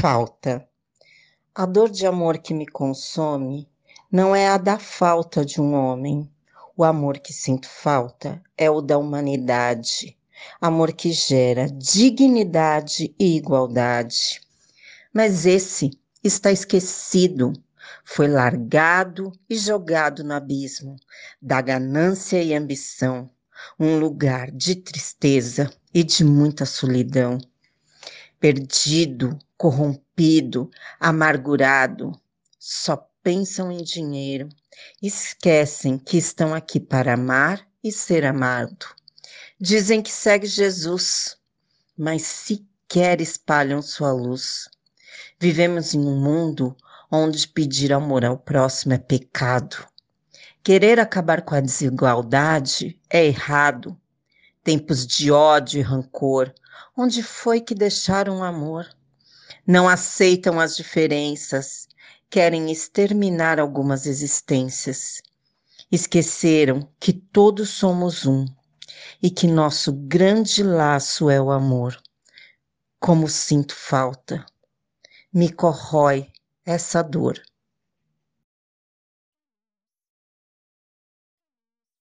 falta. A dor de amor que me consome não é a da falta de um homem. O amor que sinto falta é o da humanidade. Amor que gera dignidade e igualdade. Mas esse está esquecido, foi largado e jogado no abismo da ganância e ambição, um lugar de tristeza e de muita solidão. Perdido, corrompido, amargurado, só pensam em dinheiro, esquecem que estão aqui para amar e ser amado. Dizem que segue Jesus, mas sequer espalham sua luz. Vivemos em um mundo onde pedir amor ao próximo é pecado. Querer acabar com a desigualdade é errado. Tempos de ódio e rancor, onde foi que deixaram o amor? Não aceitam as diferenças, querem exterminar algumas existências. Esqueceram que todos somos um e que nosso grande laço é o amor. Como sinto falta, me corrói essa dor